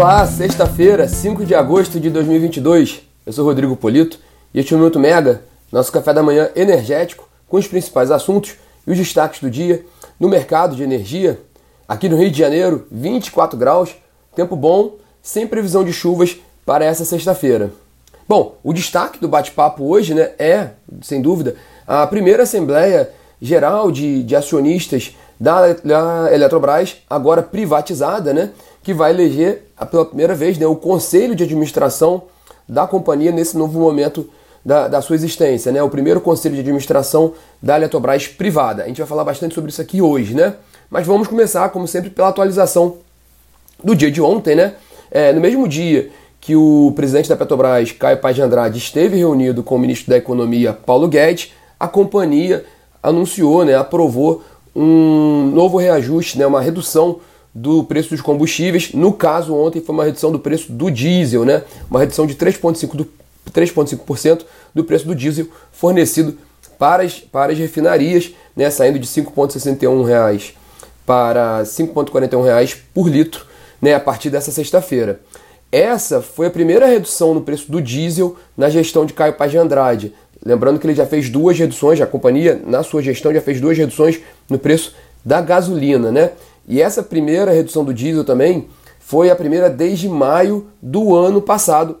Olá, sexta-feira, 5 de agosto de 2022. Eu sou Rodrigo Polito e este é o Minuto Mega, nosso café da manhã energético, com os principais assuntos e os destaques do dia no mercado de energia. Aqui no Rio de Janeiro, 24 graus, tempo bom, sem previsão de chuvas para essa sexta-feira. Bom, o destaque do bate-papo hoje né, é, sem dúvida, a primeira Assembleia Geral de, de Acionistas da, da Eletrobras, agora privatizada, né, que vai eleger pela primeira vez né, o Conselho de Administração da companhia nesse novo momento da, da, sua existência, né? O primeiro conselho de administração da Eletrobras privada. A gente vai falar bastante sobre isso aqui hoje, né? Mas vamos começar, como sempre, pela atualização do dia de ontem, né? É, no mesmo dia que o presidente da Petrobras, Caio Paz de Andrade, esteve reunido com o ministro da Economia, Paulo Guedes, a companhia anunciou, né, aprovou um novo reajuste, né, uma redução do preço dos combustíveis. No caso, ontem foi uma redução do preço do diesel, né? Uma redução de 3,5% do, 3,5% do preço do diesel fornecido para as, para as refinarias, né? Saindo de R$ 5,61 para R$ 5,41 por litro, né? A partir dessa sexta-feira. Essa foi a primeira redução no preço do diesel na gestão de Caio Paz de Andrade. Lembrando que ele já fez duas reduções, a companhia, na sua gestão, já fez duas reduções no preço da gasolina, né? E essa primeira redução do diesel também foi a primeira desde maio do ano passado,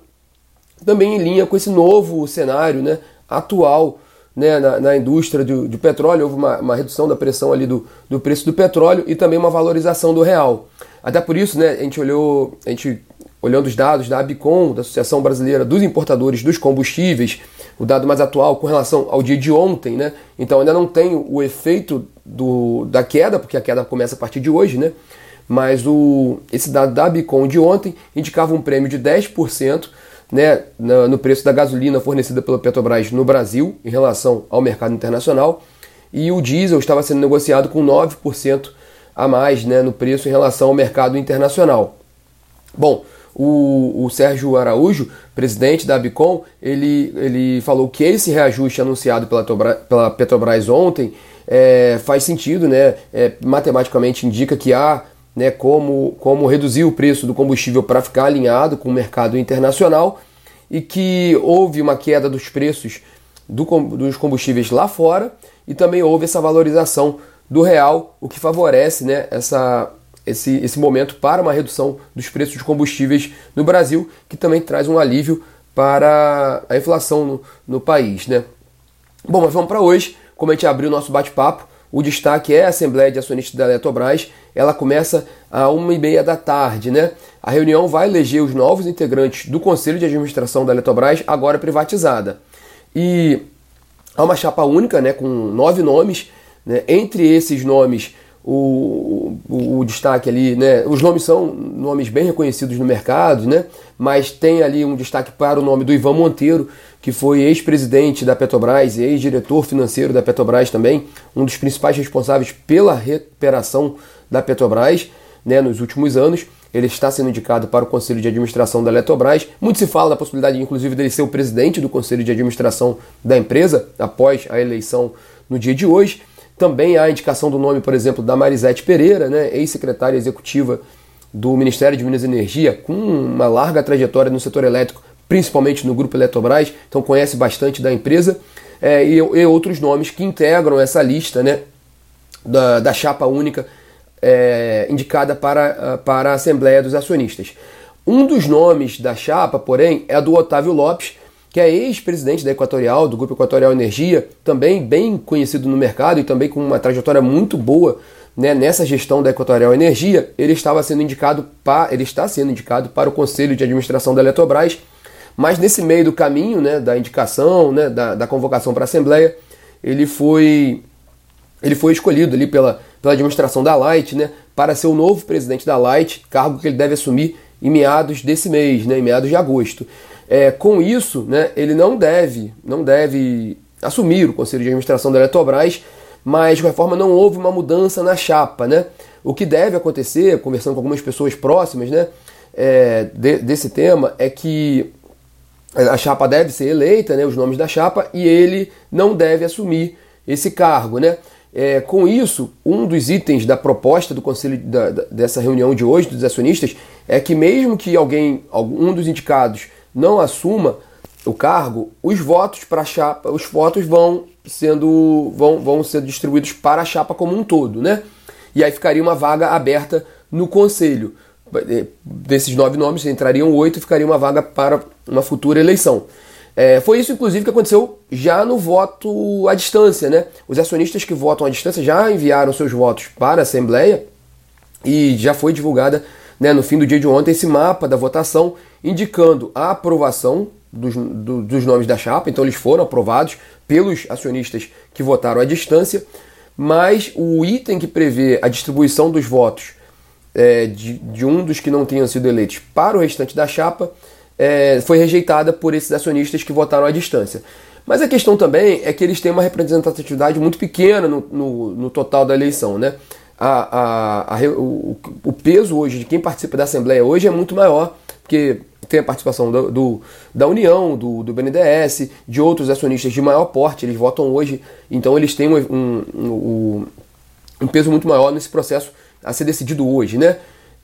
também em linha com esse novo cenário né, atual né, na, na indústria do, petróleo. Houve uma, uma, redução da pressão ali do, do preço do petróleo e também uma valorização do real. Até por isso, né, a gente olhou, a gente olhando os dados da ABICOM, da Associação Brasileira dos Importadores dos Combustíveis, o dado mais atual com relação ao dia de ontem, né? Então ainda não tem o efeito do, da queda, porque a queda começa a partir de hoje, né? Mas o, esse dado da Bicom de ontem indicava um prêmio de 10% né, no preço da gasolina fornecida pela Petrobras no Brasil em relação ao mercado internacional. E o diesel estava sendo negociado com 9% a mais né, no preço em relação ao mercado internacional. Bom, o, o Sérgio Araújo, presidente da Abicom, ele, ele falou que esse reajuste anunciado pela, pela Petrobras ontem é, faz sentido, né? É, matematicamente indica que há né, como, como reduzir o preço do combustível para ficar alinhado com o mercado internacional e que houve uma queda dos preços do, dos combustíveis lá fora e também houve essa valorização do real, o que favorece né, essa, esse, esse momento para uma redução dos preços de combustíveis no Brasil, que também traz um alívio para a inflação no, no país. Né? Bom, mas vamos para hoje. Como a gente abriu o nosso bate-papo, o destaque é a Assembleia de Acionistas da Eletrobras. Ela começa a uma e meia da tarde, né? A reunião vai eleger os novos integrantes do Conselho de Administração da Eletrobras, agora privatizada. E há uma chapa única, né, com nove nomes. Né? Entre esses nomes o, o, o, destaque ali, né? Os nomes são nomes bem reconhecidos no mercado, né? Mas tem ali um destaque para o nome do Ivan Monteiro, que foi ex-presidente da Petrobras e ex-diretor financeiro da Petrobras também, um dos principais responsáveis pela recuperação da Petrobras, né? Nos últimos anos. Ele está sendo indicado para o Conselho de Administração da Eletrobras. Muito se fala da possibilidade, inclusive, dele ser o presidente do Conselho de Administração da empresa após a eleição no dia de hoje. Também há a indicação do nome, por exemplo, da Marisete Pereira, né, ex-secretária executiva do Ministério de Minas e Energia, com uma larga trajetória no setor elétrico, principalmente no Grupo Eletrobras, então conhece bastante da empresa, é, e, e, outros nomes que integram essa lista né, da, da chapa única é, indicada para, para a Assembleia dos Acionistas. Um dos nomes da chapa, porém, é do Otávio Lopes, que é ex-presidente da Equatorial, do Grupo Equatorial Energia, também bem conhecido no mercado e também com uma trajetória muito boa né, nessa gestão da Equatorial Energia, ele estava sendo indicado para, ele está sendo indicado para o Conselho de Administração da Eletrobras, mas nesse meio do caminho, né, da indicação, né, da, da convocação para a Assembleia, ele foi ele foi escolhido ali pela, pela administração da Light, né, para ser o novo presidente da Light, cargo que ele deve assumir em meados desse mês, né, em meados de agosto. É, com isso, né, ele não deve, não deve assumir o conselho de administração da Eletrobras, mas de qualquer forma não houve uma mudança na chapa, né? O que deve acontecer, conversando com algumas pessoas próximas, né, é, de, desse tema, é que a chapa deve ser eleita, né, os nomes da chapa, e ele não deve assumir esse cargo, né? É, com isso, um dos itens da proposta do conselho da, da, dessa reunião de hoje dos acionistas é que mesmo que alguém, algum dos indicados não assuma o cargo, os votos para a chapa, os votos vão sendo vão, vão ser distribuídos para a chapa como um todo, né? E aí ficaria uma vaga aberta no conselho. É, desses nove nomes entrariam oito e ficaria uma vaga para uma futura eleição. É, foi isso, inclusive, que aconteceu já no voto à distância, né? Os acionistas que votam à distância já enviaram seus votos para a Assembleia e já foi divulgada né, no fim do dia de ontem esse mapa da votação indicando a aprovação dos, do, dos nomes da chapa, então eles foram aprovados pelos acionistas que votaram à distância, mas o item que prevê a distribuição dos votos é, de, de um dos que não tenham sido eleitos para o restante da chapa é, foi rejeitada por esses acionistas que votaram à distância. Mas a questão também é que eles têm uma representatividade muito pequena no, no, no total da eleição. Né? A, a, a, o, o, peso hoje de quem participa da Assembleia hoje é muito maior, porque tem a participação do, do, da União, do, do BNDES, de outros acionistas de maior porte, eles votam hoje, então eles têm um, um, um, peso muito maior nesse processo a ser decidido hoje. Né?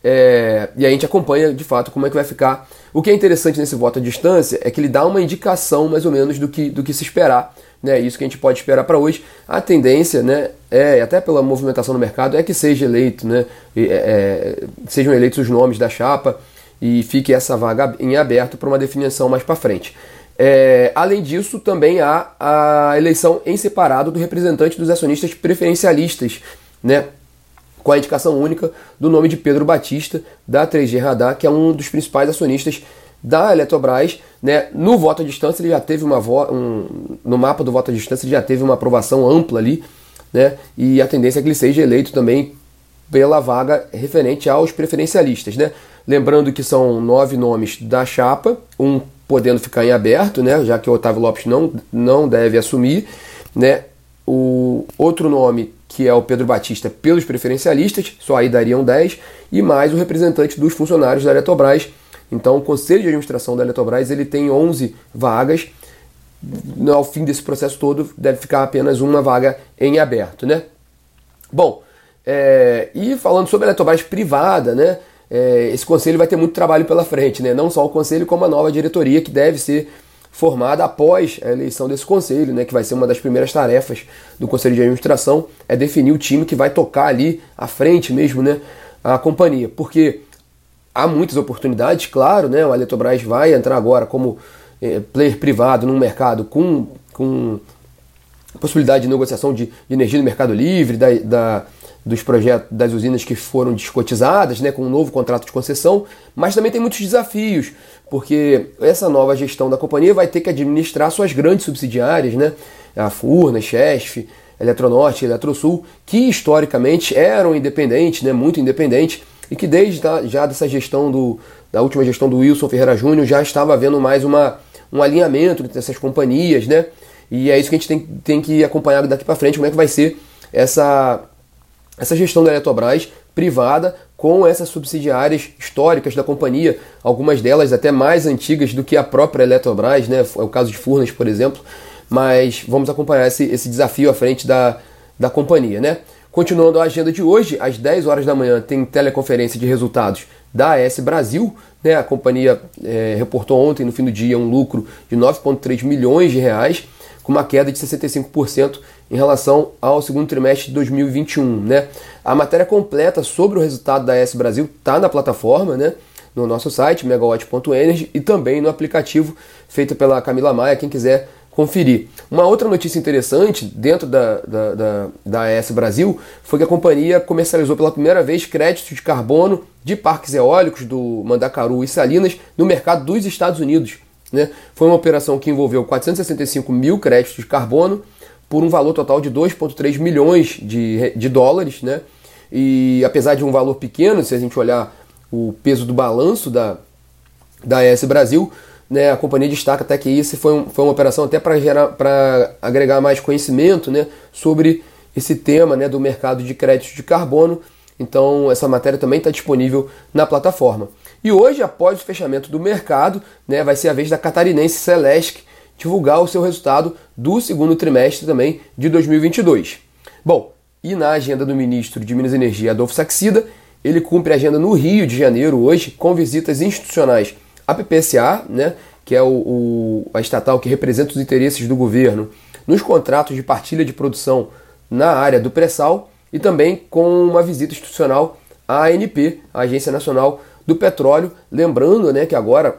É, e a gente acompanha de fato como é que vai ficar. O que é interessante nesse voto à distância é que ele dá uma indicação mais ou menos do que, do que se esperar. Né? Isso que a gente pode esperar para hoje. A tendência, né, é, até pela movimentação no mercado, é que seja eleito, né, é, é, sejam eleitos os nomes da chapa e fique essa vaga em aberto para uma definição mais para frente. É, além disso, também há a eleição em separado do representante dos acionistas preferencialistas, né? com a indicação única do nome de Pedro Batista, da 3G Radar, que é um dos principais acionistas da Eletrobras. Né? No voto à distância, ele já teve uma um, no mapa do voto à distância, ele já teve uma aprovação ampla ali, né? e a tendência é que ele seja eleito também pela vaga referente aos preferencialistas. Né? Lembrando que são nove nomes da chapa, um podendo ficar em aberto, né? já que o Otávio Lopes não, não deve assumir. Né? O outro nome que é o Pedro Batista, pelos preferencialistas, só aí dariam 10, e mais o representante dos funcionários da Eletrobras. Então, o Conselho de Administração da Eletrobras ele tem 11 vagas. Ao fim desse processo todo, deve ficar apenas uma vaga em aberto, né? Bom, é, e falando sobre a Eletrobras privada, né? É, esse conselho vai ter muito trabalho pela frente, né? Não só o conselho, como a nova diretoria que deve ser formada após a eleição desse conselho, né, que vai ser uma das primeiras tarefas do conselho de administração, é definir o time que vai tocar ali à frente mesmo, né, a companhia, porque há muitas oportunidades, claro, né, o Eletrobras vai entrar agora como é, player privado num mercado com, com possibilidade de negociação de, de energia no mercado livre, da, da dos projetos das usinas que foram descotizadas, né, com um novo contrato de concessão, mas também tem muitos desafios, porque essa nova gestão da companhia vai ter que administrar suas grandes subsidiárias, né, a Furna, Chesf, Eletronorte, Eletrosul, que historicamente eram independentes, né, muito independentes, e que desde já dessa gestão do, da última gestão do Wilson Ferreira Júnior já estava havendo mais uma, um alinhamento entre essas companhias, né, e é isso que a gente tem, tem que acompanhar daqui para frente, como é que vai ser essa essa gestão da Eletrobras privada com essas subsidiárias históricas da companhia, algumas delas até mais antigas do que a própria Eletrobras, né? é o caso de Furnas, por exemplo, mas vamos acompanhar esse, esse desafio à frente da, da companhia. Né? Continuando a agenda de hoje, às 10 horas da manhã tem teleconferência de resultados da AS Brasil. Né? A companhia é, reportou ontem, no fim do dia, um lucro de 9,3 milhões de reais, com uma queda de 65% em relação ao segundo trimestre de 2021. Né? A matéria completa sobre o resultado da S Brasil está na plataforma, né? no nosso site, megawatt.energy, e também no aplicativo feito pela Camila Maia, quem quiser conferir. Uma outra notícia interessante dentro da, da, da, da AES Brasil foi que a companhia comercializou pela primeira vez créditos de carbono de parques eólicos do Mandacaru e Salinas no mercado dos Estados Unidos. Né? Foi uma operação que envolveu 465 mil créditos de carbono por um valor total de 2,3 milhões de, de dólares, né? E apesar de um valor pequeno, se a gente olhar o peso do balanço da, da AS Brasil, né, a companhia destaca até que isso foi, um, foi uma operação até para agregar mais conhecimento né, sobre esse tema né, do mercado de créditos de carbono. Então, essa matéria também está disponível na plataforma. E hoje, após o fechamento do mercado, né, vai ser a vez da catarinense Celesc divulgar o seu resultado do segundo trimestre também de 2022. Bom, e na agenda do ministro de Minas e Energia, Adolfo Saxida. Ele cumpre a agenda no Rio de Janeiro hoje, com visitas institucionais à PPSA, né, que é o, o, a estatal que representa os interesses do governo nos contratos de partilha de produção na área do pré-sal e também com uma visita institucional à ANP, a Agência Nacional do Petróleo. Lembrando né, que agora,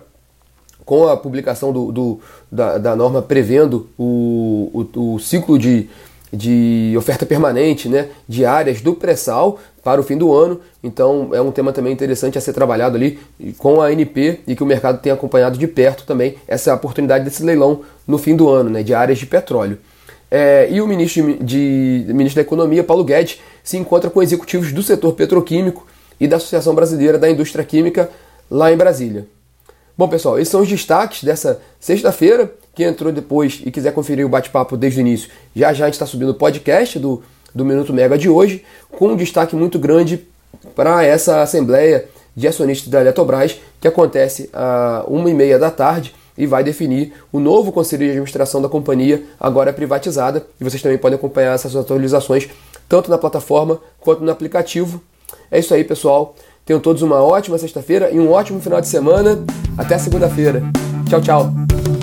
com a publicação do, do da, da, norma prevendo o, o, o ciclo de, de oferta permanente né, de áreas do pré-sal para o fim do ano. Então é um tema também interessante a ser trabalhado ali com a ANP e que o mercado tem acompanhado de perto também essa oportunidade desse leilão no fim do ano, né, de áreas de petróleo. É, e o ministro, de, de, ministro da Economia, Paulo Guedes, se encontra com executivos do setor petroquímico e da Associação Brasileira da Indústria Química lá em Brasília. Bom, pessoal, esses são os destaques dessa sexta-feira. Quem entrou depois e quiser conferir o bate-papo desde o início, já já a gente está subindo o podcast do, do Minuto Mega de hoje, com um destaque muito grande para essa Assembleia de Acionistas da Eletrobras, que acontece a uma e meia da tarde e vai definir o novo conselho de administração da companhia, agora privatizada. E vocês também podem acompanhar essas atualizações tanto na plataforma quanto no aplicativo. É isso aí, pessoal. Tenham todos uma ótima sexta-feira e um ótimo final de semana. Até segunda-feira. Tchau, tchau.